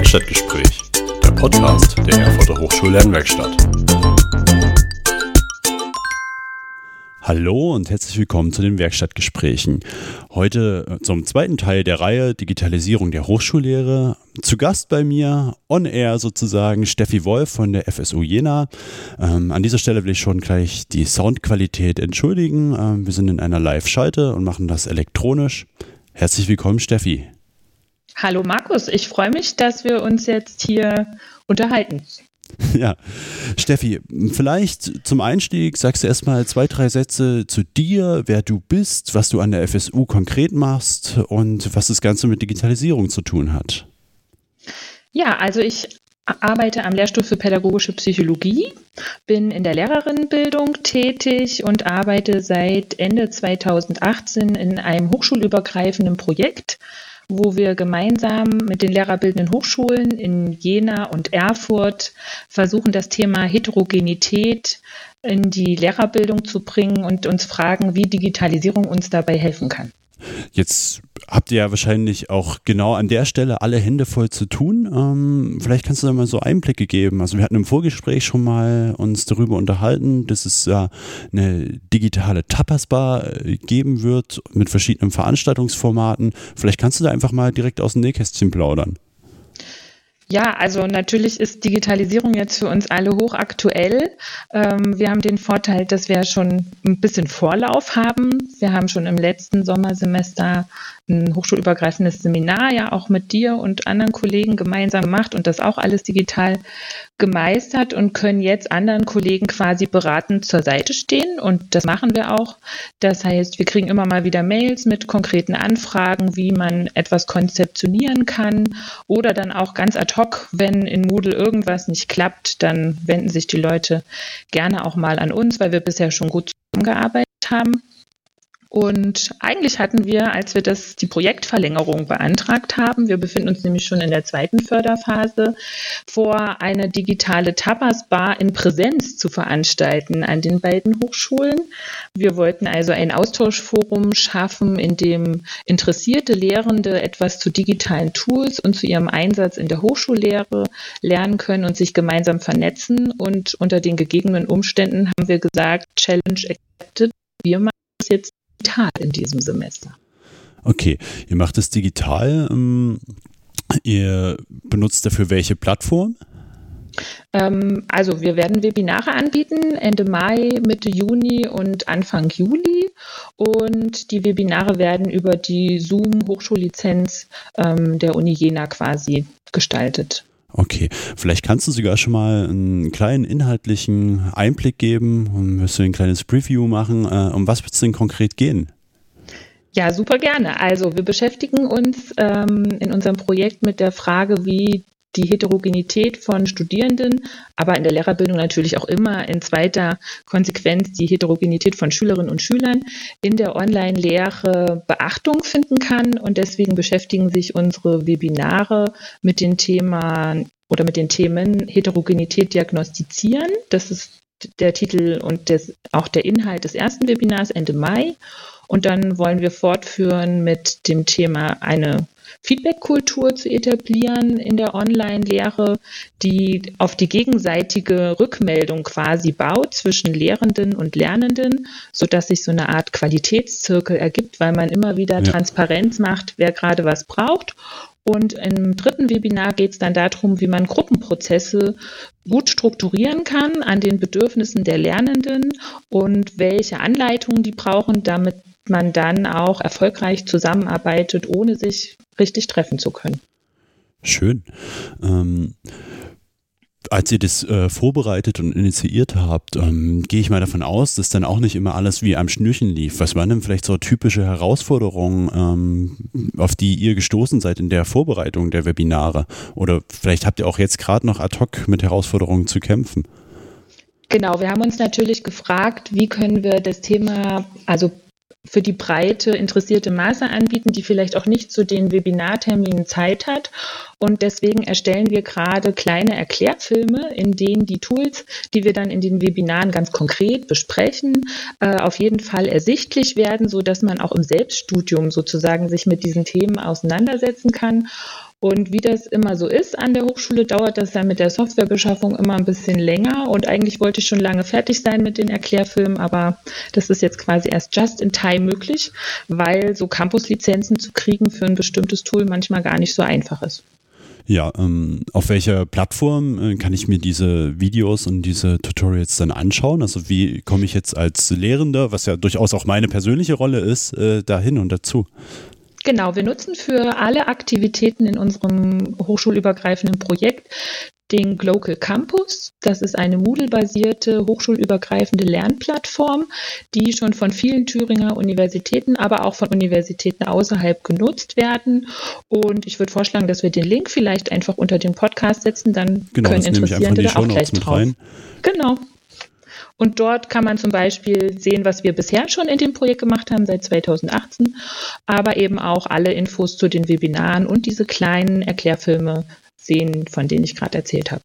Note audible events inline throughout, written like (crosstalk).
Werkstattgespräch, der Podcast der Erfurter Hochschullernwerkstatt. Hallo und herzlich willkommen zu den Werkstattgesprächen. Heute äh, zum zweiten Teil der Reihe Digitalisierung der Hochschullehre. Zu Gast bei mir, on air sozusagen, Steffi Wolf von der FSU Jena. Ähm, an dieser Stelle will ich schon gleich die Soundqualität entschuldigen. Ähm, wir sind in einer Live-Schalte und machen das elektronisch. Herzlich willkommen, Steffi. Hallo Markus, ich freue mich, dass wir uns jetzt hier unterhalten. (laughs) Ja, Steffi, vielleicht zum Einstieg sagst du erstmal zwei, drei Sätze zu dir, wer du bist, was du an der FSU konkret machst und was das Ganze mit Digitalisierung zu tun hat. Ja, also ich arbeite am Lehrstuhl für pädagogische Psychologie, bin in der Lehrerinnenbildung tätig und arbeite seit Ende 2018 in einem hochschulübergreifenden Projekt wo wir gemeinsam mit den lehrerbildenden Hochschulen in Jena und Erfurt versuchen, das Thema Heterogenität in die Lehrerbildung zu bringen und uns fragen, wie Digitalisierung uns dabei helfen kann. Jetzt habt ihr ja wahrscheinlich auch genau an der Stelle alle Hände voll zu tun. Ähm, vielleicht kannst du da mal so Einblicke geben. Also wir hatten im Vorgespräch schon mal uns darüber unterhalten, dass es ja eine digitale Tapasbar äh, geben wird mit verschiedenen Veranstaltungsformaten. Vielleicht kannst du da einfach mal direkt aus dem Nähkästchen plaudern. Ja, also natürlich ist Digitalisierung jetzt für uns alle hochaktuell. Ähm, wir haben den Vorteil, dass wir schon ein bisschen Vorlauf haben. Wir haben schon im letzten Sommersemester ein hochschulübergreifendes Seminar ja auch mit dir und anderen Kollegen gemeinsam gemacht und das auch alles digital gemeistert und können jetzt anderen Kollegen quasi beratend zur Seite stehen und das machen wir auch. Das heißt, wir kriegen immer mal wieder Mails mit konkreten Anfragen, wie man etwas konzeptionieren kann oder dann auch ganz ad hoc, wenn in Moodle irgendwas nicht klappt, dann wenden sich die Leute gerne auch mal an uns, weil wir bisher schon gut zusammengearbeitet haben. Und eigentlich hatten wir, als wir das, die Projektverlängerung beantragt haben, wir befinden uns nämlich schon in der zweiten Förderphase, vor, eine digitale Tapas-Bar in Präsenz zu veranstalten an den beiden Hochschulen. Wir wollten also ein Austauschforum schaffen, in dem interessierte Lehrende etwas zu digitalen Tools und zu ihrem Einsatz in der Hochschullehre lernen können und sich gemeinsam vernetzen. Und unter den gegebenen Umständen haben wir gesagt, Challenge accepted. Wir machen das jetzt digital in diesem Semester. Okay, ihr macht es digital. Ähm, ihr benutzt dafür welche Plattform? Ähm, also wir werden Webinare anbieten Ende Mai, Mitte Juni und Anfang Juli. Und die Webinare werden über die Zoom-Hochschullizenz ähm, der Uni Jena quasi gestaltet. Okay, vielleicht kannst du sogar schon mal einen kleinen inhaltlichen Einblick geben und wirst du ein kleines Preview machen. Äh, um was wird es denn konkret gehen? Ja, super gerne. Also wir beschäftigen uns ähm, in unserem Projekt mit der Frage, wie die Heterogenität von Studierenden, aber in der Lehrerbildung natürlich auch immer in zweiter Konsequenz die Heterogenität von Schülerinnen und Schülern in der Online-Lehre Beachtung finden kann. Und deswegen beschäftigen sich unsere Webinare mit den Themen oder mit den Themen Heterogenität diagnostizieren. Das ist der Titel und des, auch der Inhalt des ersten Webinars Ende Mai. Und dann wollen wir fortführen mit dem Thema eine Feedback-Kultur zu etablieren in der Online-Lehre, die auf die gegenseitige Rückmeldung quasi baut zwischen Lehrenden und Lernenden, sodass sich so eine Art Qualitätszirkel ergibt, weil man immer wieder ja. Transparenz macht, wer gerade was braucht und im dritten Webinar geht es dann darum, wie man Gruppenprozesse gut strukturieren kann an den Bedürfnissen der Lernenden und welche Anleitungen die brauchen, damit man dann auch erfolgreich zusammenarbeitet, ohne sich richtig treffen zu können. Schön. Ähm, als ihr das äh, vorbereitet und initiiert habt, ähm, gehe ich mal davon aus, dass dann auch nicht immer alles wie am Schnürchen lief. Was waren denn vielleicht so typische Herausforderungen, ähm, auf die ihr gestoßen seid in der Vorbereitung der Webinare? Oder vielleicht habt ihr auch jetzt gerade noch ad hoc mit Herausforderungen zu kämpfen? Genau, wir haben uns natürlich gefragt, wie können wir das Thema, also für die breite interessierte Masse anbieten, die vielleicht auch nicht zu den Webinarterminen Zeit hat. Und deswegen erstellen wir gerade kleine Erklärfilme, in denen die Tools, die wir dann in den Webinaren ganz konkret besprechen, äh, auf jeden Fall ersichtlich werden, so dass man auch im Selbststudium sozusagen sich mit diesen Themen auseinandersetzen kann. Und wie das immer so ist an der Hochschule, dauert das dann mit der Softwarebeschaffung immer ein bisschen länger. Und eigentlich wollte ich schon lange fertig sein mit den Erklärfilmen, aber das ist jetzt quasi erst just in time möglich, weil so Campus-Lizenzen zu kriegen für ein bestimmtes Tool manchmal gar nicht so einfach ist. Ja, ähm, auf welcher Plattform äh, kann ich mir diese Videos und diese Tutorials dann anschauen? Also wie komme ich jetzt als Lehrender, was ja durchaus auch meine persönliche Rolle ist, äh, dahin und dazu? Genau, wir nutzen für alle Aktivitäten in unserem hochschulübergreifenden Projekt den Global Campus. Das ist eine Moodle-basierte hochschulübergreifende Lernplattform, die schon von vielen Thüringer Universitäten, aber auch von Universitäten außerhalb genutzt werden. Und ich würde vorschlagen, dass wir den Link vielleicht einfach unter dem Podcast setzen, dann genau, können Interessierte da auch gleich drauf. Genau. Und dort kann man zum Beispiel sehen, was wir bisher schon in dem Projekt gemacht haben seit 2018, aber eben auch alle Infos zu den Webinaren und diese kleinen Erklärfilme sehen, von denen ich gerade erzählt habe.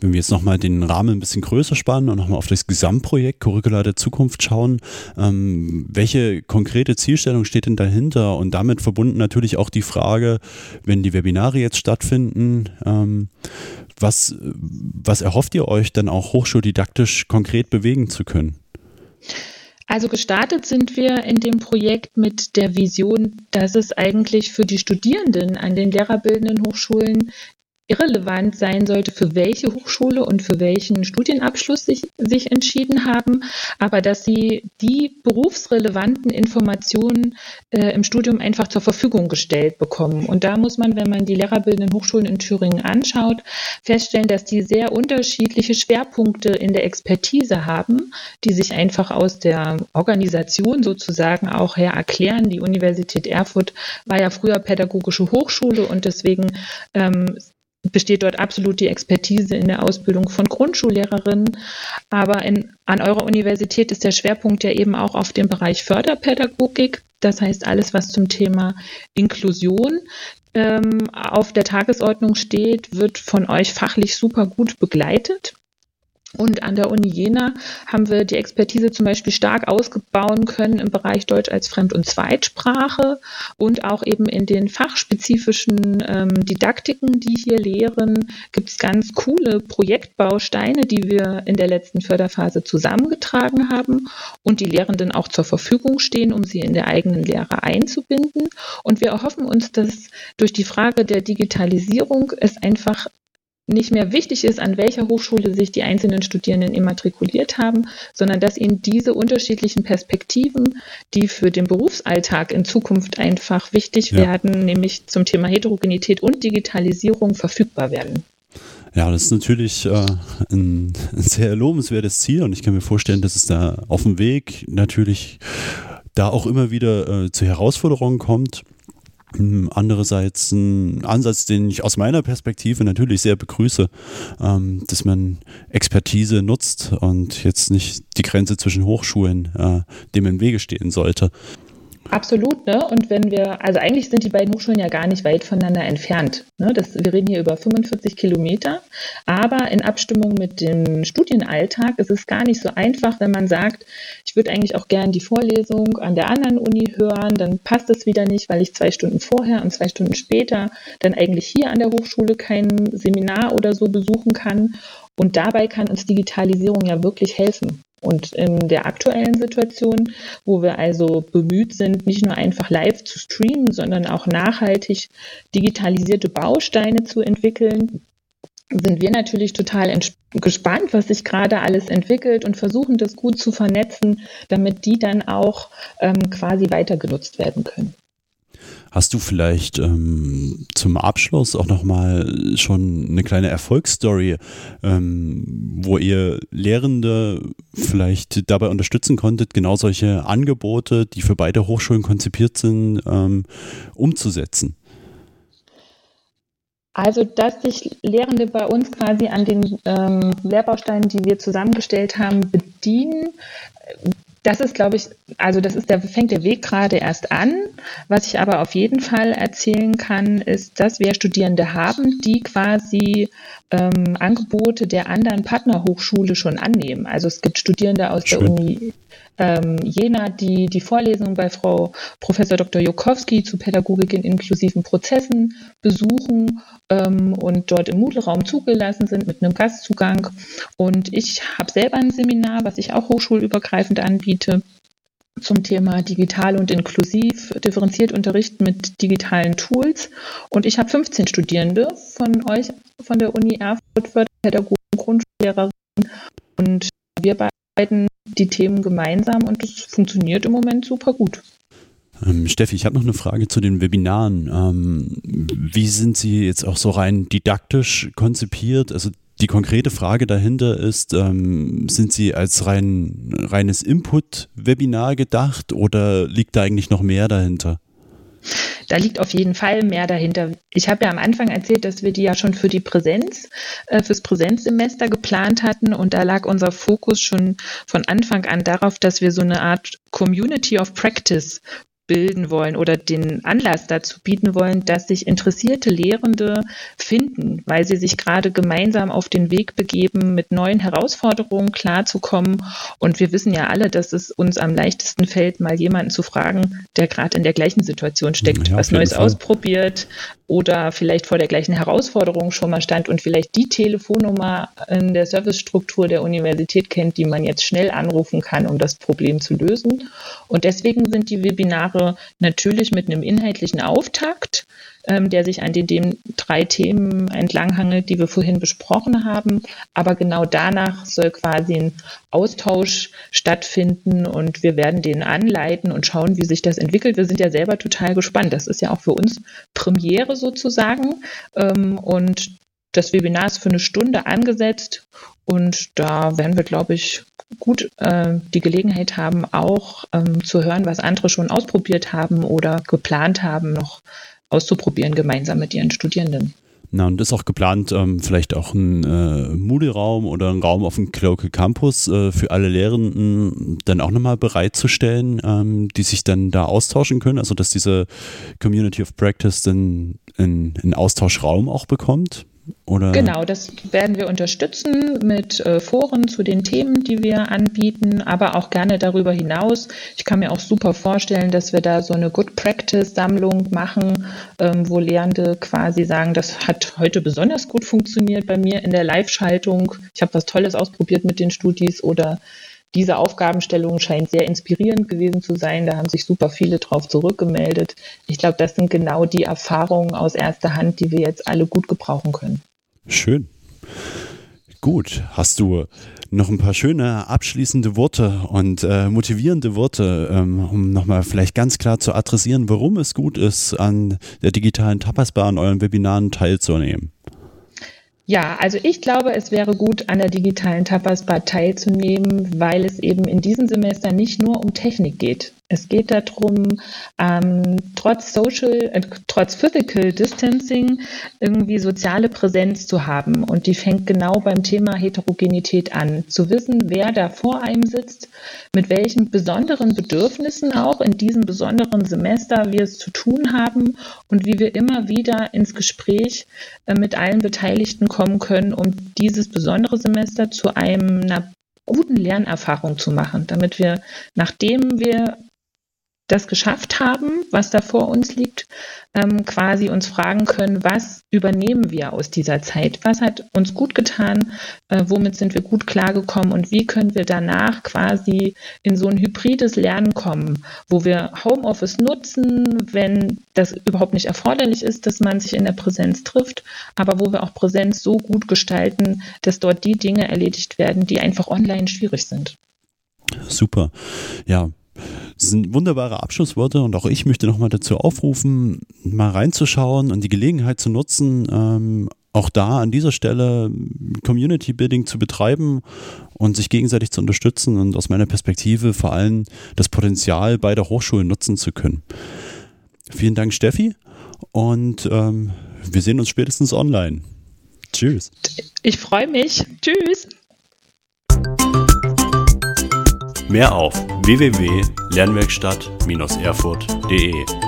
Wenn wir jetzt nochmal den Rahmen ein bisschen größer spannen und nochmal auf das Gesamtprojekt Curricula der Zukunft schauen, ähm, welche konkrete Zielstellung steht denn dahinter? Und damit verbunden natürlich auch die Frage, wenn die Webinare jetzt stattfinden, ähm, was, was erhofft ihr euch dann auch hochschuldidaktisch konkret bewegen zu können? Also gestartet sind wir in dem Projekt mit der Vision, dass es eigentlich für die Studierenden an den lehrerbildenden Hochschulen irrelevant sein sollte, für welche Hochschule und für welchen Studienabschluss sich, sich entschieden haben, aber dass sie die berufsrelevanten Informationen äh, im Studium einfach zur Verfügung gestellt bekommen. Und da muss man, wenn man die lehrerbildenden Hochschulen in Thüringen anschaut, feststellen, dass die sehr unterschiedliche Schwerpunkte in der Expertise haben, die sich einfach aus der Organisation sozusagen auch her erklären. Die Universität Erfurt war ja früher pädagogische Hochschule und deswegen ähm, besteht dort absolut die Expertise in der Ausbildung von Grundschullehrerinnen. Aber in, an eurer Universität ist der Schwerpunkt ja eben auch auf dem Bereich Förderpädagogik. Das heißt, alles, was zum Thema Inklusion ähm, auf der Tagesordnung steht, wird von euch fachlich super gut begleitet. Und an der Uni Jena haben wir die Expertise zum Beispiel stark ausbauen können im Bereich Deutsch als Fremd- und Zweitsprache und auch eben in den fachspezifischen ähm, Didaktiken, die hier lehren, gibt es ganz coole Projektbausteine, die wir in der letzten Förderphase zusammengetragen haben und die Lehrenden auch zur Verfügung stehen, um sie in der eigenen Lehre einzubinden. Und wir erhoffen uns, dass durch die Frage der Digitalisierung es einfach nicht mehr wichtig ist, an welcher Hochschule sich die einzelnen Studierenden immatrikuliert haben, sondern dass ihnen diese unterschiedlichen Perspektiven, die für den Berufsalltag in Zukunft einfach wichtig ja. werden, nämlich zum Thema Heterogenität und Digitalisierung verfügbar werden. Ja, das ist natürlich äh, ein, ein sehr lobenswertes Ziel und ich kann mir vorstellen, dass es da auf dem Weg natürlich da auch immer wieder äh, zu Herausforderungen kommt. Hm, andererseits ein Ansatz, den ich aus meiner Perspektive natürlich sehr begrüße, ähm, dass man Expertise nutzt und jetzt nicht die Grenze zwischen Hochschulen äh, dem im Wege stehen sollte. Absolut, ne? Und wenn wir, also eigentlich sind die beiden Hochschulen ja gar nicht weit voneinander entfernt. Ne? Das, wir reden hier über 45 Kilometer, aber in Abstimmung mit dem Studienalltag ist es gar nicht so einfach, wenn man sagt, ich würde eigentlich auch gern die Vorlesung an der anderen Uni hören, dann passt es wieder nicht, weil ich zwei Stunden vorher und zwei Stunden später dann eigentlich hier an der Hochschule kein Seminar oder so besuchen kann. Und dabei kann uns Digitalisierung ja wirklich helfen. Und in der aktuellen Situation, wo wir also bemüht sind, nicht nur einfach live zu streamen, sondern auch nachhaltig digitalisierte Bausteine zu entwickeln, sind wir natürlich total gespannt, was sich gerade alles entwickelt und versuchen das gut zu vernetzen, damit die dann auch ähm, quasi weiter genutzt werden können. Hast du vielleicht ähm, zum Abschluss auch nochmal schon eine kleine Erfolgsstory, ähm, wo ihr Lehrende vielleicht dabei unterstützen konntet, genau solche Angebote, die für beide Hochschulen konzipiert sind, ähm, umzusetzen? Also, dass sich Lehrende bei uns quasi an den ähm, Lehrbausteinen, die wir zusammengestellt haben, bedienen, das ist, glaube ich, also das ist der, fängt der Weg gerade erst an. Was ich aber auf jeden Fall erzählen kann, ist, dass wir Studierende haben, die quasi ähm, Angebote der anderen Partnerhochschule schon annehmen. Also es gibt Studierende aus Schön. der Uni ähm, Jena, die die Vorlesung bei Frau Professor Dr. Jokowski zu Pädagogik in inklusiven Prozessen besuchen ähm, und dort im Moodle-Raum zugelassen sind mit einem Gastzugang. Und ich habe selber ein Seminar, was ich auch hochschulübergreifend anbiete zum Thema digital und inklusiv, differenziert unterrichten mit digitalen Tools. Und ich habe 15 Studierende von euch, von der Uni Erfurt, Pädagogen, Grundschullehrerinnen. Und wir beiden die Themen gemeinsam und das funktioniert im Moment super gut. Ähm, Steffi, ich habe noch eine Frage zu den Webinaren. Ähm, wie sind sie jetzt auch so rein didaktisch konzipiert? Also die konkrete Frage dahinter ist, ähm, sind sie als rein, reines Input-Webinar gedacht oder liegt da eigentlich noch mehr dahinter? Da liegt auf jeden Fall mehr dahinter. Ich habe ja am Anfang erzählt, dass wir die ja schon für die Präsenz, äh, fürs Präsenzsemester geplant hatten und da lag unser Fokus schon von Anfang an darauf, dass wir so eine Art Community of Practice bilden wollen oder den Anlass dazu bieten wollen, dass sich interessierte Lehrende finden, weil sie sich gerade gemeinsam auf den Weg begeben, mit neuen Herausforderungen klarzukommen. Und wir wissen ja alle, dass es uns am leichtesten fällt, mal jemanden zu fragen, der gerade in der gleichen Situation steckt, ja, was Neues Fall. ausprobiert, oder vielleicht vor der gleichen Herausforderung schon mal stand und vielleicht die Telefonnummer in der Servicestruktur der Universität kennt, die man jetzt schnell anrufen kann, um das Problem zu lösen. Und deswegen sind die Webinare natürlich mit einem inhaltlichen Auftakt ähm, der sich an den, den drei Themen entlanghangelt, die wir vorhin besprochen haben. Aber genau danach soll quasi ein Austausch stattfinden und wir werden den anleiten und schauen, wie sich das entwickelt. Wir sind ja selber total gespannt. Das ist ja auch für uns Premiere sozusagen. Ähm, und das Webinar ist für eine Stunde angesetzt und da werden wir, glaube ich, gut äh, die Gelegenheit haben, auch ähm, zu hören, was andere schon ausprobiert haben oder geplant haben, noch auszuprobieren, gemeinsam mit ihren Studierenden. Na, und ist auch geplant, ähm, vielleicht auch ein äh, Moodle-Raum oder ein Raum auf dem Cloacal Campus äh, für alle Lehrenden dann auch nochmal bereitzustellen, ähm, die sich dann da austauschen können, also dass diese Community of Practice dann einen Austauschraum auch bekommt. Oder? Genau, das werden wir unterstützen mit äh, Foren zu den Themen, die wir anbieten, aber auch gerne darüber hinaus. Ich kann mir auch super vorstellen, dass wir da so eine Good Practice-Sammlung machen, ähm, wo Lehrende quasi sagen, das hat heute besonders gut funktioniert bei mir in der Live-Schaltung. Ich habe was Tolles ausprobiert mit den Studis oder diese Aufgabenstellung scheint sehr inspirierend gewesen zu sein. Da haben sich super viele drauf zurückgemeldet. Ich glaube, das sind genau die Erfahrungen aus erster Hand, die wir jetzt alle gut gebrauchen können. Schön. Gut, hast du noch ein paar schöne abschließende Worte und äh, motivierende Worte, ähm, um nochmal vielleicht ganz klar zu adressieren, warum es gut ist, an der digitalen Tapasbar an euren Webinaren teilzunehmen? Ja, also ich glaube, es wäre gut, an der digitalen Tapasbar teilzunehmen, weil es eben in diesem Semester nicht nur um Technik geht. Es geht darum, ähm, trotz Social, äh, trotz Physical Distancing irgendwie soziale Präsenz zu haben. Und die fängt genau beim Thema Heterogenität an. Zu wissen, wer da vor einem sitzt, mit welchen besonderen Bedürfnissen auch in diesem besonderen Semester wir es zu tun haben und wie wir immer wieder ins Gespräch äh, mit allen Beteiligten kommen können, um dieses besondere Semester zu einem, einer guten Lernerfahrung zu machen, damit wir, nachdem wir das geschafft haben, was da vor uns liegt, ähm, quasi uns fragen können, was übernehmen wir aus dieser Zeit? Was hat uns gut getan? Äh, womit sind wir gut klargekommen? Und wie können wir danach quasi in so ein hybrides Lernen kommen, wo wir Homeoffice nutzen, wenn das überhaupt nicht erforderlich ist, dass man sich in der Präsenz trifft, aber wo wir auch Präsenz so gut gestalten, dass dort die Dinge erledigt werden, die einfach online schwierig sind. Super. Ja, das sind wunderbare Abschlussworte und auch ich möchte nochmal dazu aufrufen, mal reinzuschauen und die Gelegenheit zu nutzen, ähm, auch da an dieser Stelle Community Building zu betreiben und sich gegenseitig zu unterstützen und aus meiner Perspektive vor allem das Potenzial beider Hochschulen nutzen zu können. Vielen Dank, Steffi, und ähm, wir sehen uns spätestens online. Tschüss. Ich freue mich. Tschüss. Mehr auf www.lernwerkstatt-erfurt.de